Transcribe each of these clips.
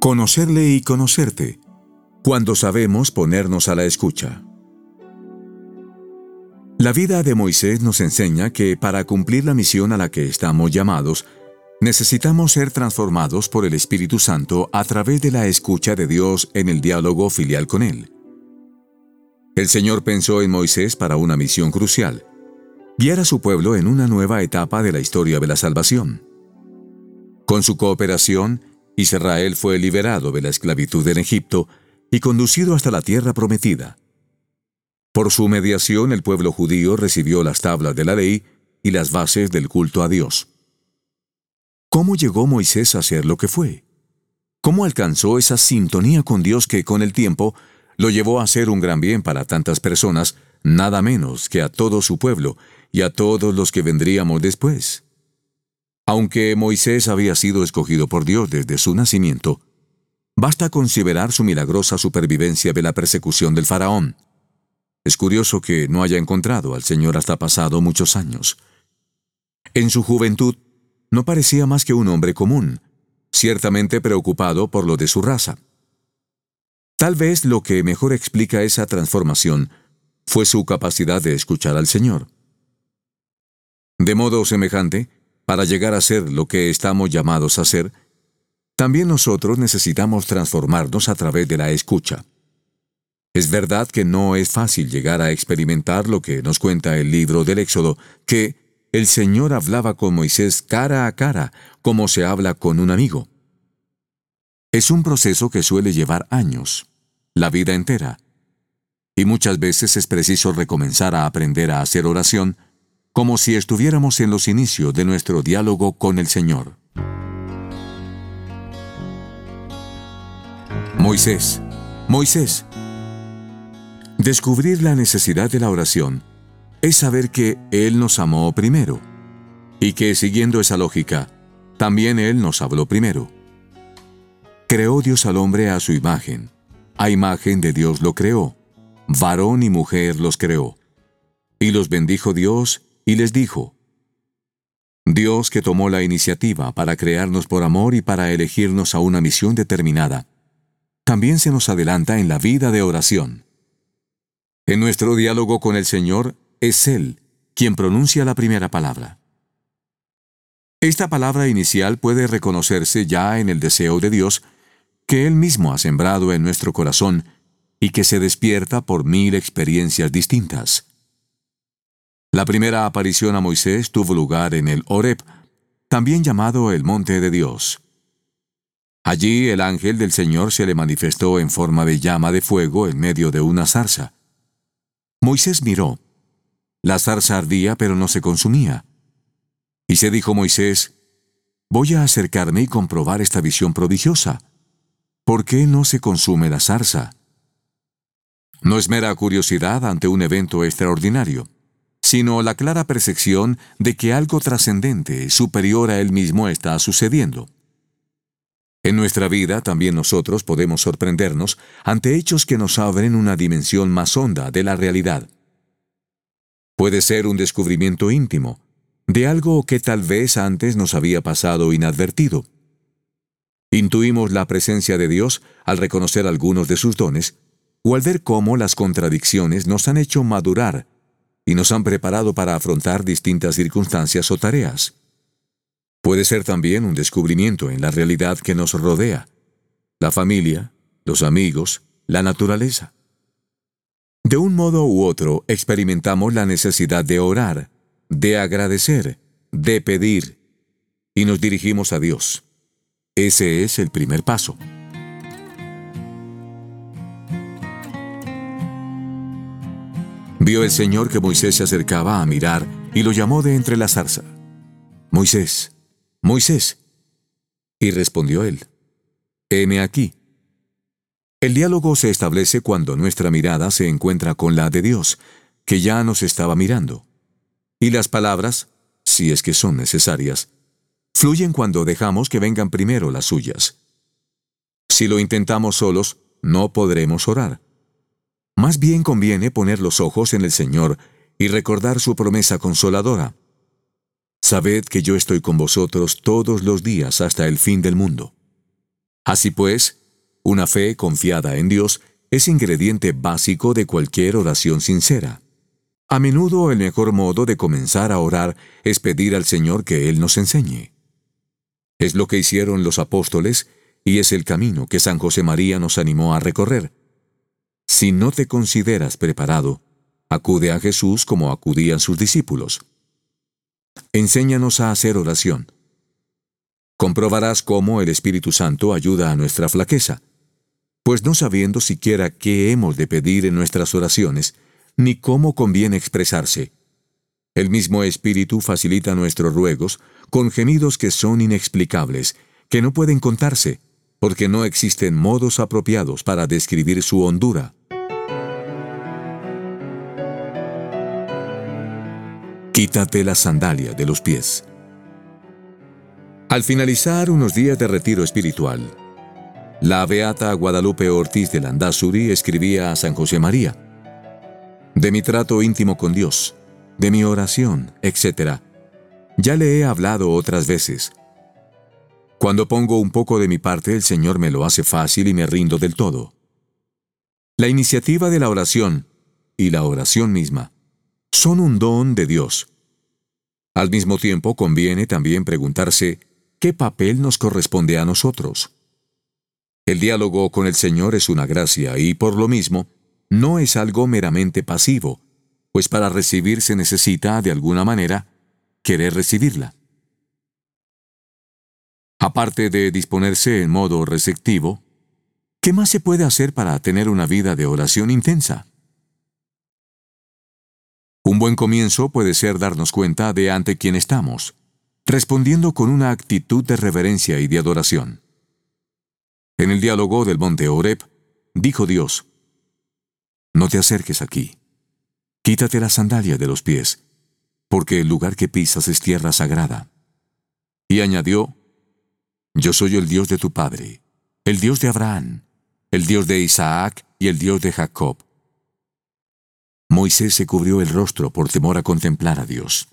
Conocerle y conocerte, cuando sabemos ponernos a la escucha. La vida de Moisés nos enseña que para cumplir la misión a la que estamos llamados, necesitamos ser transformados por el Espíritu Santo a través de la escucha de Dios en el diálogo filial con Él. El Señor pensó en Moisés para una misión crucial, guiar a su pueblo en una nueva etapa de la historia de la salvación. Con su cooperación, Israel fue liberado de la esclavitud en Egipto y conducido hasta la tierra prometida. Por su mediación el pueblo judío recibió las tablas de la ley y las bases del culto a Dios. ¿Cómo llegó Moisés a ser lo que fue? ¿Cómo alcanzó esa sintonía con Dios que con el tiempo lo llevó a ser un gran bien para tantas personas, nada menos que a todo su pueblo y a todos los que vendríamos después? Aunque Moisés había sido escogido por Dios desde su nacimiento, basta considerar su milagrosa supervivencia de la persecución del faraón. Es curioso que no haya encontrado al Señor hasta pasado muchos años. En su juventud, no parecía más que un hombre común, ciertamente preocupado por lo de su raza. Tal vez lo que mejor explica esa transformación fue su capacidad de escuchar al Señor. De modo semejante, para llegar a ser lo que estamos llamados a ser, también nosotros necesitamos transformarnos a través de la escucha. Es verdad que no es fácil llegar a experimentar lo que nos cuenta el libro del Éxodo, que el Señor hablaba con Moisés cara a cara, como se habla con un amigo. Es un proceso que suele llevar años, la vida entera, y muchas veces es preciso recomenzar a aprender a hacer oración como si estuviéramos en los inicios de nuestro diálogo con el Señor. Moisés, Moisés. Descubrir la necesidad de la oración es saber que Él nos amó primero y que siguiendo esa lógica, también Él nos habló primero. Creó Dios al hombre a su imagen, a imagen de Dios lo creó, varón y mujer los creó, y los bendijo Dios y les dijo, Dios que tomó la iniciativa para crearnos por amor y para elegirnos a una misión determinada, también se nos adelanta en la vida de oración. En nuestro diálogo con el Señor es Él quien pronuncia la primera palabra. Esta palabra inicial puede reconocerse ya en el deseo de Dios que Él mismo ha sembrado en nuestro corazón y que se despierta por mil experiencias distintas. La primera aparición a Moisés tuvo lugar en el Horeb, también llamado el Monte de Dios. Allí el ángel del Señor se le manifestó en forma de llama de fuego en medio de una zarza. Moisés miró. La zarza ardía pero no se consumía. Y se dijo Moisés, Voy a acercarme y comprobar esta visión prodigiosa. ¿Por qué no se consume la zarza? No es mera curiosidad ante un evento extraordinario sino la clara percepción de que algo trascendente, superior a él mismo, está sucediendo. En nuestra vida también nosotros podemos sorprendernos ante hechos que nos abren una dimensión más honda de la realidad. Puede ser un descubrimiento íntimo, de algo que tal vez antes nos había pasado inadvertido. Intuimos la presencia de Dios al reconocer algunos de sus dones, o al ver cómo las contradicciones nos han hecho madurar y nos han preparado para afrontar distintas circunstancias o tareas. Puede ser también un descubrimiento en la realidad que nos rodea, la familia, los amigos, la naturaleza. De un modo u otro experimentamos la necesidad de orar, de agradecer, de pedir, y nos dirigimos a Dios. Ese es el primer paso. Vio el Señor que Moisés se acercaba a mirar y lo llamó de entre la zarza. Moisés, Moisés. Y respondió él, heme aquí. El diálogo se establece cuando nuestra mirada se encuentra con la de Dios, que ya nos estaba mirando. Y las palabras, si es que son necesarias, fluyen cuando dejamos que vengan primero las suyas. Si lo intentamos solos, no podremos orar. Más bien conviene poner los ojos en el Señor y recordar su promesa consoladora. Sabed que yo estoy con vosotros todos los días hasta el fin del mundo. Así pues, una fe confiada en Dios es ingrediente básico de cualquier oración sincera. A menudo el mejor modo de comenzar a orar es pedir al Señor que Él nos enseñe. Es lo que hicieron los apóstoles y es el camino que San José María nos animó a recorrer. Si no te consideras preparado, acude a Jesús como acudían sus discípulos. Enséñanos a hacer oración. Comprobarás cómo el Espíritu Santo ayuda a nuestra flaqueza, pues no sabiendo siquiera qué hemos de pedir en nuestras oraciones, ni cómo conviene expresarse. El mismo Espíritu facilita nuestros ruegos con gemidos que son inexplicables, que no pueden contarse, porque no existen modos apropiados para describir su hondura. Quítate la sandalia de los pies. Al finalizar unos días de retiro espiritual, la beata Guadalupe Ortiz de Landazuri escribía a San José María, de mi trato íntimo con Dios, de mi oración, etc. Ya le he hablado otras veces. Cuando pongo un poco de mi parte, el Señor me lo hace fácil y me rindo del todo. La iniciativa de la oración y la oración misma son un don de Dios. Al mismo tiempo, conviene también preguntarse qué papel nos corresponde a nosotros. El diálogo con el Señor es una gracia y, por lo mismo, no es algo meramente pasivo, pues para recibir se necesita, de alguna manera, querer recibirla. Aparte de disponerse en modo receptivo, ¿qué más se puede hacer para tener una vida de oración intensa? Un buen comienzo puede ser darnos cuenta de ante quién estamos, respondiendo con una actitud de reverencia y de adoración. En el diálogo del monte Oreb, dijo Dios, no te acerques aquí. Quítate la sandalia de los pies, porque el lugar que pisas es tierra sagrada. Y añadió, Yo soy el Dios de tu padre, el Dios de Abraham, el Dios de Isaac y el Dios de Jacob. Moisés se cubrió el rostro por temor a contemplar a Dios.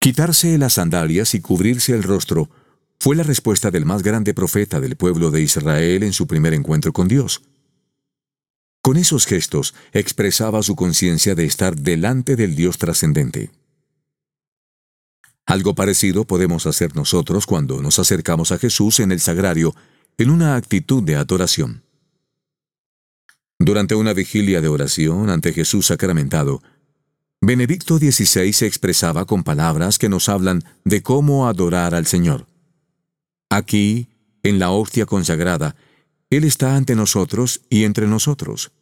Quitarse las sandalias y cubrirse el rostro fue la respuesta del más grande profeta del pueblo de Israel en su primer encuentro con Dios. Con esos gestos expresaba su conciencia de estar delante del Dios trascendente. Algo parecido podemos hacer nosotros cuando nos acercamos a Jesús en el sagrario en una actitud de adoración. Durante una vigilia de oración ante Jesús sacramentado, Benedicto XVI se expresaba con palabras que nos hablan de cómo adorar al Señor. Aquí, en la hostia consagrada, él está ante nosotros y entre nosotros.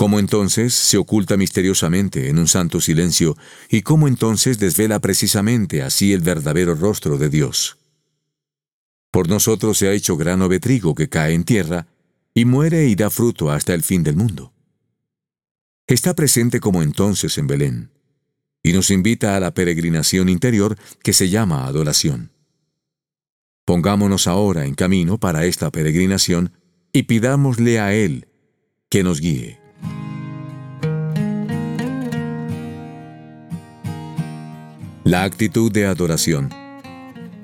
¿Cómo entonces se oculta misteriosamente en un santo silencio y cómo entonces desvela precisamente así el verdadero rostro de Dios? Por nosotros se ha hecho grano de trigo que cae en tierra y muere y da fruto hasta el fin del mundo. Está presente como entonces en Belén y nos invita a la peregrinación interior que se llama adoración. Pongámonos ahora en camino para esta peregrinación y pidámosle a Él que nos guíe. La actitud de adoración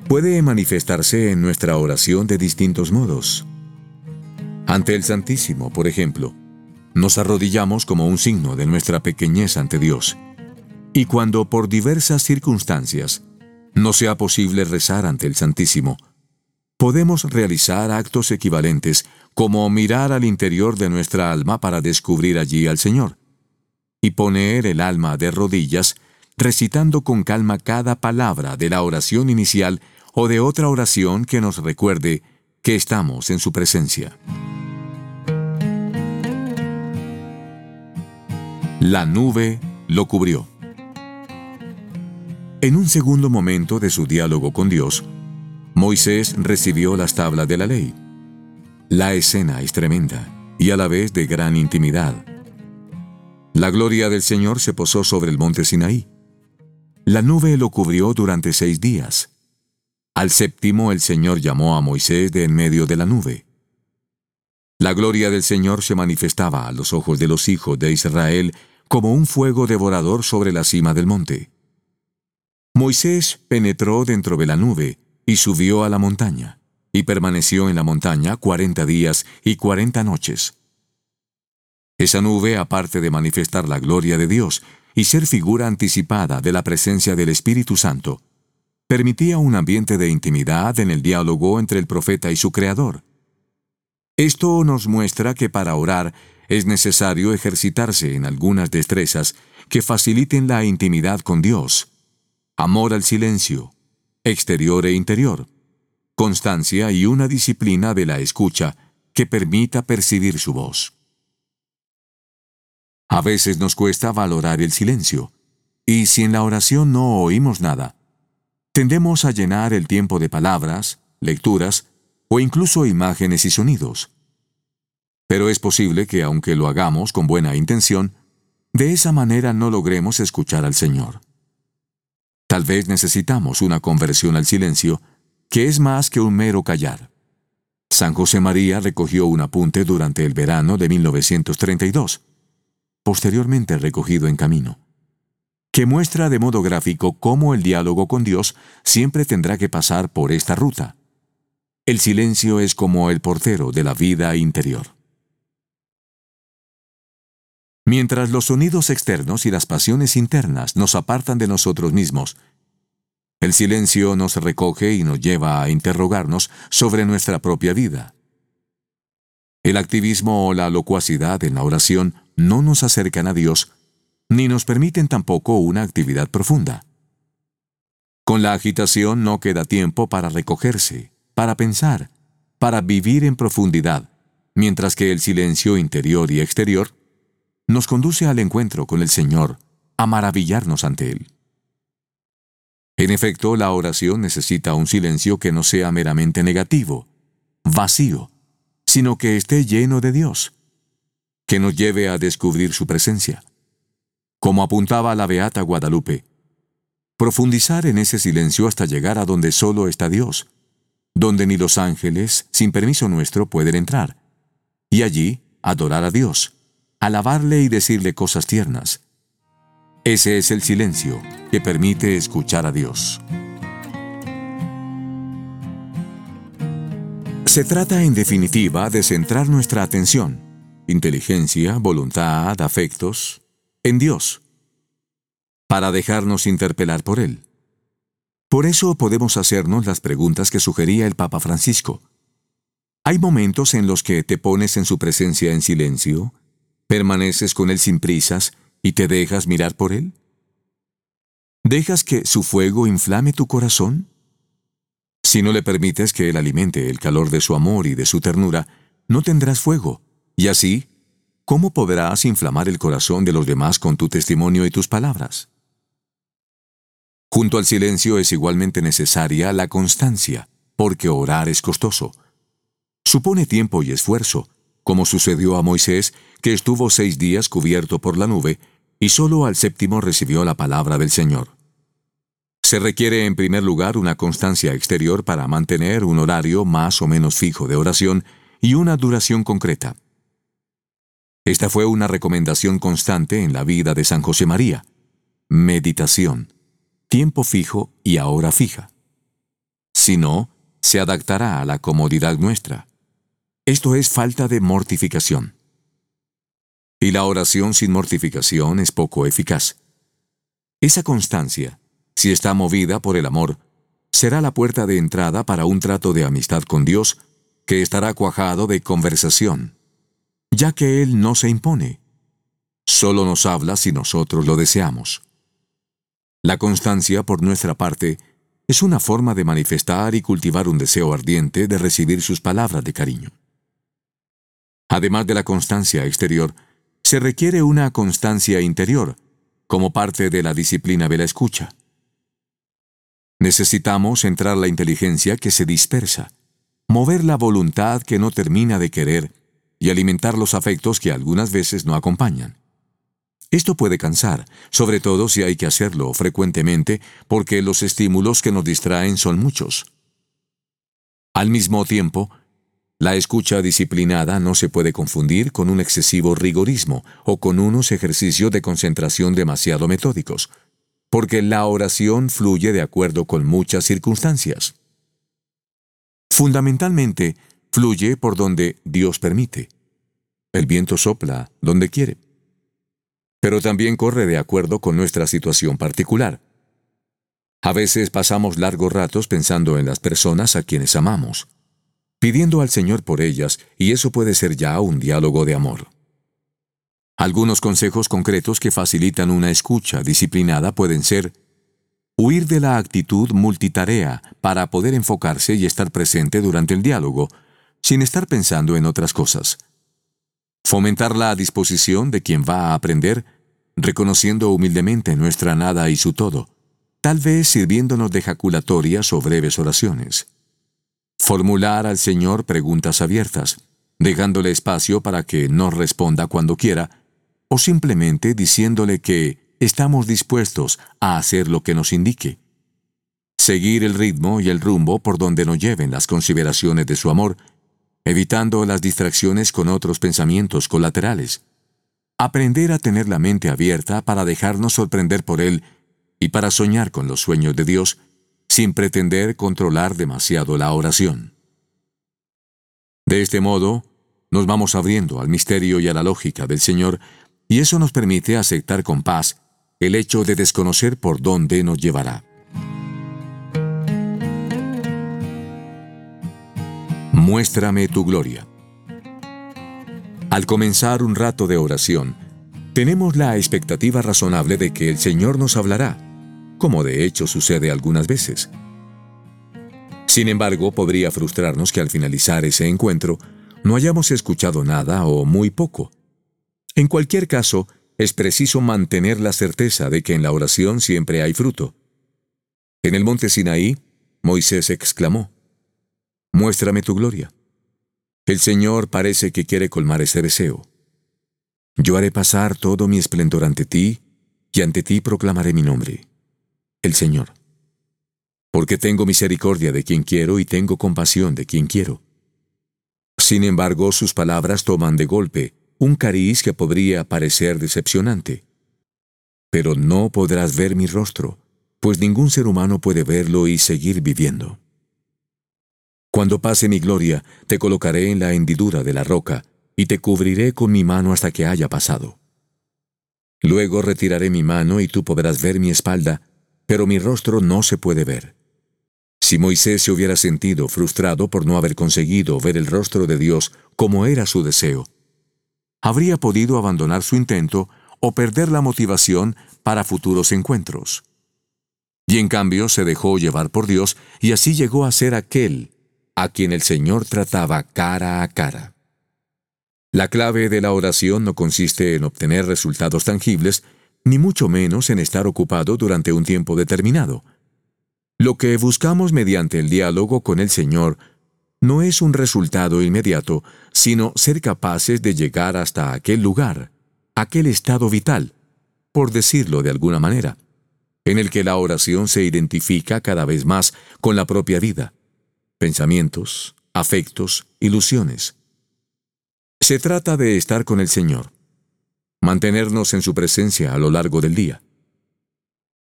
puede manifestarse en nuestra oración de distintos modos. Ante el Santísimo, por ejemplo, nos arrodillamos como un signo de nuestra pequeñez ante Dios. Y cuando por diversas circunstancias no sea posible rezar ante el Santísimo, podemos realizar actos equivalentes como mirar al interior de nuestra alma para descubrir allí al Señor, y poner el alma de rodillas recitando con calma cada palabra de la oración inicial o de otra oración que nos recuerde que estamos en su presencia. La nube lo cubrió. En un segundo momento de su diálogo con Dios, Moisés recibió las tablas de la ley. La escena es tremenda y a la vez de gran intimidad. La gloria del Señor se posó sobre el monte Sinaí. La nube lo cubrió durante seis días. Al séptimo el Señor llamó a Moisés de en medio de la nube. La gloria del Señor se manifestaba a los ojos de los hijos de Israel como un fuego devorador sobre la cima del monte. Moisés penetró dentro de la nube y subió a la montaña, y permaneció en la montaña cuarenta días y cuarenta noches. Esa nube, aparte de manifestar la gloria de Dios y ser figura anticipada de la presencia del Espíritu Santo, permitía un ambiente de intimidad en el diálogo entre el profeta y su Creador. Esto nos muestra que para orar es necesario ejercitarse en algunas destrezas que faciliten la intimidad con Dios. Amor al silencio, exterior e interior, constancia y una disciplina de la escucha que permita percibir su voz. A veces nos cuesta valorar el silencio, y si en la oración no oímos nada, tendemos a llenar el tiempo de palabras, lecturas o incluso imágenes y sonidos. Pero es posible que aunque lo hagamos con buena intención, de esa manera no logremos escuchar al Señor. Tal vez necesitamos una conversión al silencio, que es más que un mero callar. San José María recogió un apunte durante el verano de 1932, posteriormente recogido en camino, que muestra de modo gráfico cómo el diálogo con Dios siempre tendrá que pasar por esta ruta. El silencio es como el portero de la vida interior. Mientras los sonidos externos y las pasiones internas nos apartan de nosotros mismos, el silencio nos recoge y nos lleva a interrogarnos sobre nuestra propia vida. El activismo o la locuacidad en la oración no nos acercan a Dios, ni nos permiten tampoco una actividad profunda. Con la agitación no queda tiempo para recogerse, para pensar, para vivir en profundidad, mientras que el silencio interior y exterior nos conduce al encuentro con el Señor, a maravillarnos ante Él. En efecto, la oración necesita un silencio que no sea meramente negativo, vacío, sino que esté lleno de Dios, que nos lleve a descubrir su presencia. Como apuntaba la Beata Guadalupe, profundizar en ese silencio hasta llegar a donde solo está Dios, donde ni los ángeles, sin permiso nuestro, pueden entrar, y allí adorar a Dios alabarle y decirle cosas tiernas. Ese es el silencio que permite escuchar a Dios. Se trata en definitiva de centrar nuestra atención, inteligencia, voluntad, afectos, en Dios, para dejarnos interpelar por Él. Por eso podemos hacernos las preguntas que sugería el Papa Francisco. ¿Hay momentos en los que te pones en su presencia en silencio ¿Permaneces con Él sin prisas y te dejas mirar por Él? ¿Dejas que su fuego inflame tu corazón? Si no le permites que Él alimente el calor de su amor y de su ternura, no tendrás fuego, y así, ¿cómo podrás inflamar el corazón de los demás con tu testimonio y tus palabras? Junto al silencio es igualmente necesaria la constancia, porque orar es costoso. Supone tiempo y esfuerzo, como sucedió a Moisés, que estuvo seis días cubierto por la nube, y solo al séptimo recibió la palabra del Señor. Se requiere en primer lugar una constancia exterior para mantener un horario más o menos fijo de oración y una duración concreta. Esta fue una recomendación constante en la vida de San José María. Meditación, tiempo fijo y hora fija. Si no, se adaptará a la comodidad nuestra. Esto es falta de mortificación. Y la oración sin mortificación es poco eficaz. Esa constancia, si está movida por el amor, será la puerta de entrada para un trato de amistad con Dios que estará cuajado de conversación, ya que Él no se impone. Solo nos habla si nosotros lo deseamos. La constancia, por nuestra parte, es una forma de manifestar y cultivar un deseo ardiente de recibir sus palabras de cariño. Además de la constancia exterior, se requiere una constancia interior, como parte de la disciplina de la escucha. Necesitamos centrar la inteligencia que se dispersa, mover la voluntad que no termina de querer y alimentar los afectos que algunas veces no acompañan. Esto puede cansar, sobre todo si hay que hacerlo frecuentemente porque los estímulos que nos distraen son muchos. Al mismo tiempo, La escucha disciplinada no se puede confundir con un excesivo rigorismo o con unos ejercicios de concentración demasiado metódicos, porque la oración fluye de acuerdo con muchas circunstancias. Fundamentalmente, fluye por donde Dios permite. El viento sopla donde quiere. Pero también corre de acuerdo con nuestra situación particular. A veces pasamos largos ratos pensando en las personas a quienes amamos pidiendo al Señor por ellas, y eso puede ser ya un diálogo de amor. Algunos consejos concretos que facilitan una escucha disciplinada pueden ser huir de la actitud multitarea para poder enfocarse y estar presente durante el diálogo, sin estar pensando en otras cosas. Fomentar la disposición de quien va a aprender, reconociendo humildemente nuestra nada y su todo, tal vez sirviéndonos de jaculatorias o breves oraciones. Formular al Señor preguntas abiertas, dejándole espacio para que nos responda cuando quiera, o simplemente diciéndole que estamos dispuestos a hacer lo que nos indique. Seguir el ritmo y el rumbo por donde nos lleven las consideraciones de su amor, evitando las distracciones con otros pensamientos colaterales. Aprender a tener la mente abierta para dejarnos sorprender por Él y para soñar con los sueños de Dios, sin pretender controlar demasiado la oración. De este modo, nos vamos abriendo al misterio y a la lógica del Señor, y eso nos permite aceptar con paz el hecho de desconocer por dónde nos llevará. Muéstrame tu gloria. Al comenzar un rato de oración, tenemos la expectativa razonable de que el Señor nos hablará, como de hecho sucede algunas veces. Sin embargo, podría frustrarnos que al finalizar ese encuentro no hayamos escuchado nada o muy poco. En cualquier caso, es preciso mantener la certeza de que en la oración siempre hay fruto. En el monte Sinaí, Moisés exclamó, Muéstrame tu gloria. El Señor parece que quiere colmar ese deseo. Yo haré pasar todo mi esplendor ante ti, y ante ti proclamaré mi nombre el Señor. Porque tengo misericordia de quien quiero y tengo compasión de quien quiero. Sin embargo, sus palabras toman de golpe un cariz que podría parecer decepcionante. Pero no podrás ver mi rostro, pues ningún ser humano puede verlo y seguir viviendo. Cuando pase mi gloria, te colocaré en la hendidura de la roca, y te cubriré con mi mano hasta que haya pasado. Luego retiraré mi mano y tú podrás ver mi espalda, pero mi rostro no se puede ver. Si Moisés se hubiera sentido frustrado por no haber conseguido ver el rostro de Dios como era su deseo, habría podido abandonar su intento o perder la motivación para futuros encuentros. Y en cambio se dejó llevar por Dios y así llegó a ser aquel a quien el Señor trataba cara a cara. La clave de la oración no consiste en obtener resultados tangibles, ni mucho menos en estar ocupado durante un tiempo determinado. Lo que buscamos mediante el diálogo con el Señor no es un resultado inmediato, sino ser capaces de llegar hasta aquel lugar, aquel estado vital, por decirlo de alguna manera, en el que la oración se identifica cada vez más con la propia vida, pensamientos, afectos, ilusiones. Se trata de estar con el Señor, mantenernos en su presencia a lo largo del día.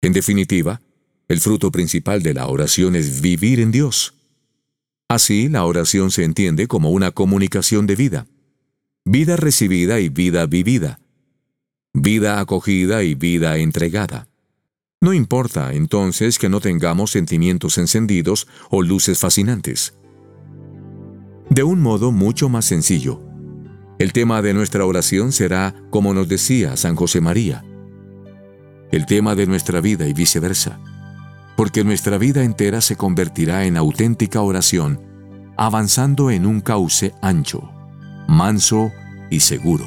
En definitiva, el fruto principal de la oración es vivir en Dios. Así, la oración se entiende como una comunicación de vida. Vida recibida y vida vivida. Vida acogida y vida entregada. No importa, entonces, que no tengamos sentimientos encendidos o luces fascinantes. De un modo mucho más sencillo, el tema de nuestra oración será, como nos decía San José María, el tema de nuestra vida y viceversa, porque nuestra vida entera se convertirá en auténtica oración, avanzando en un cauce ancho, manso y seguro.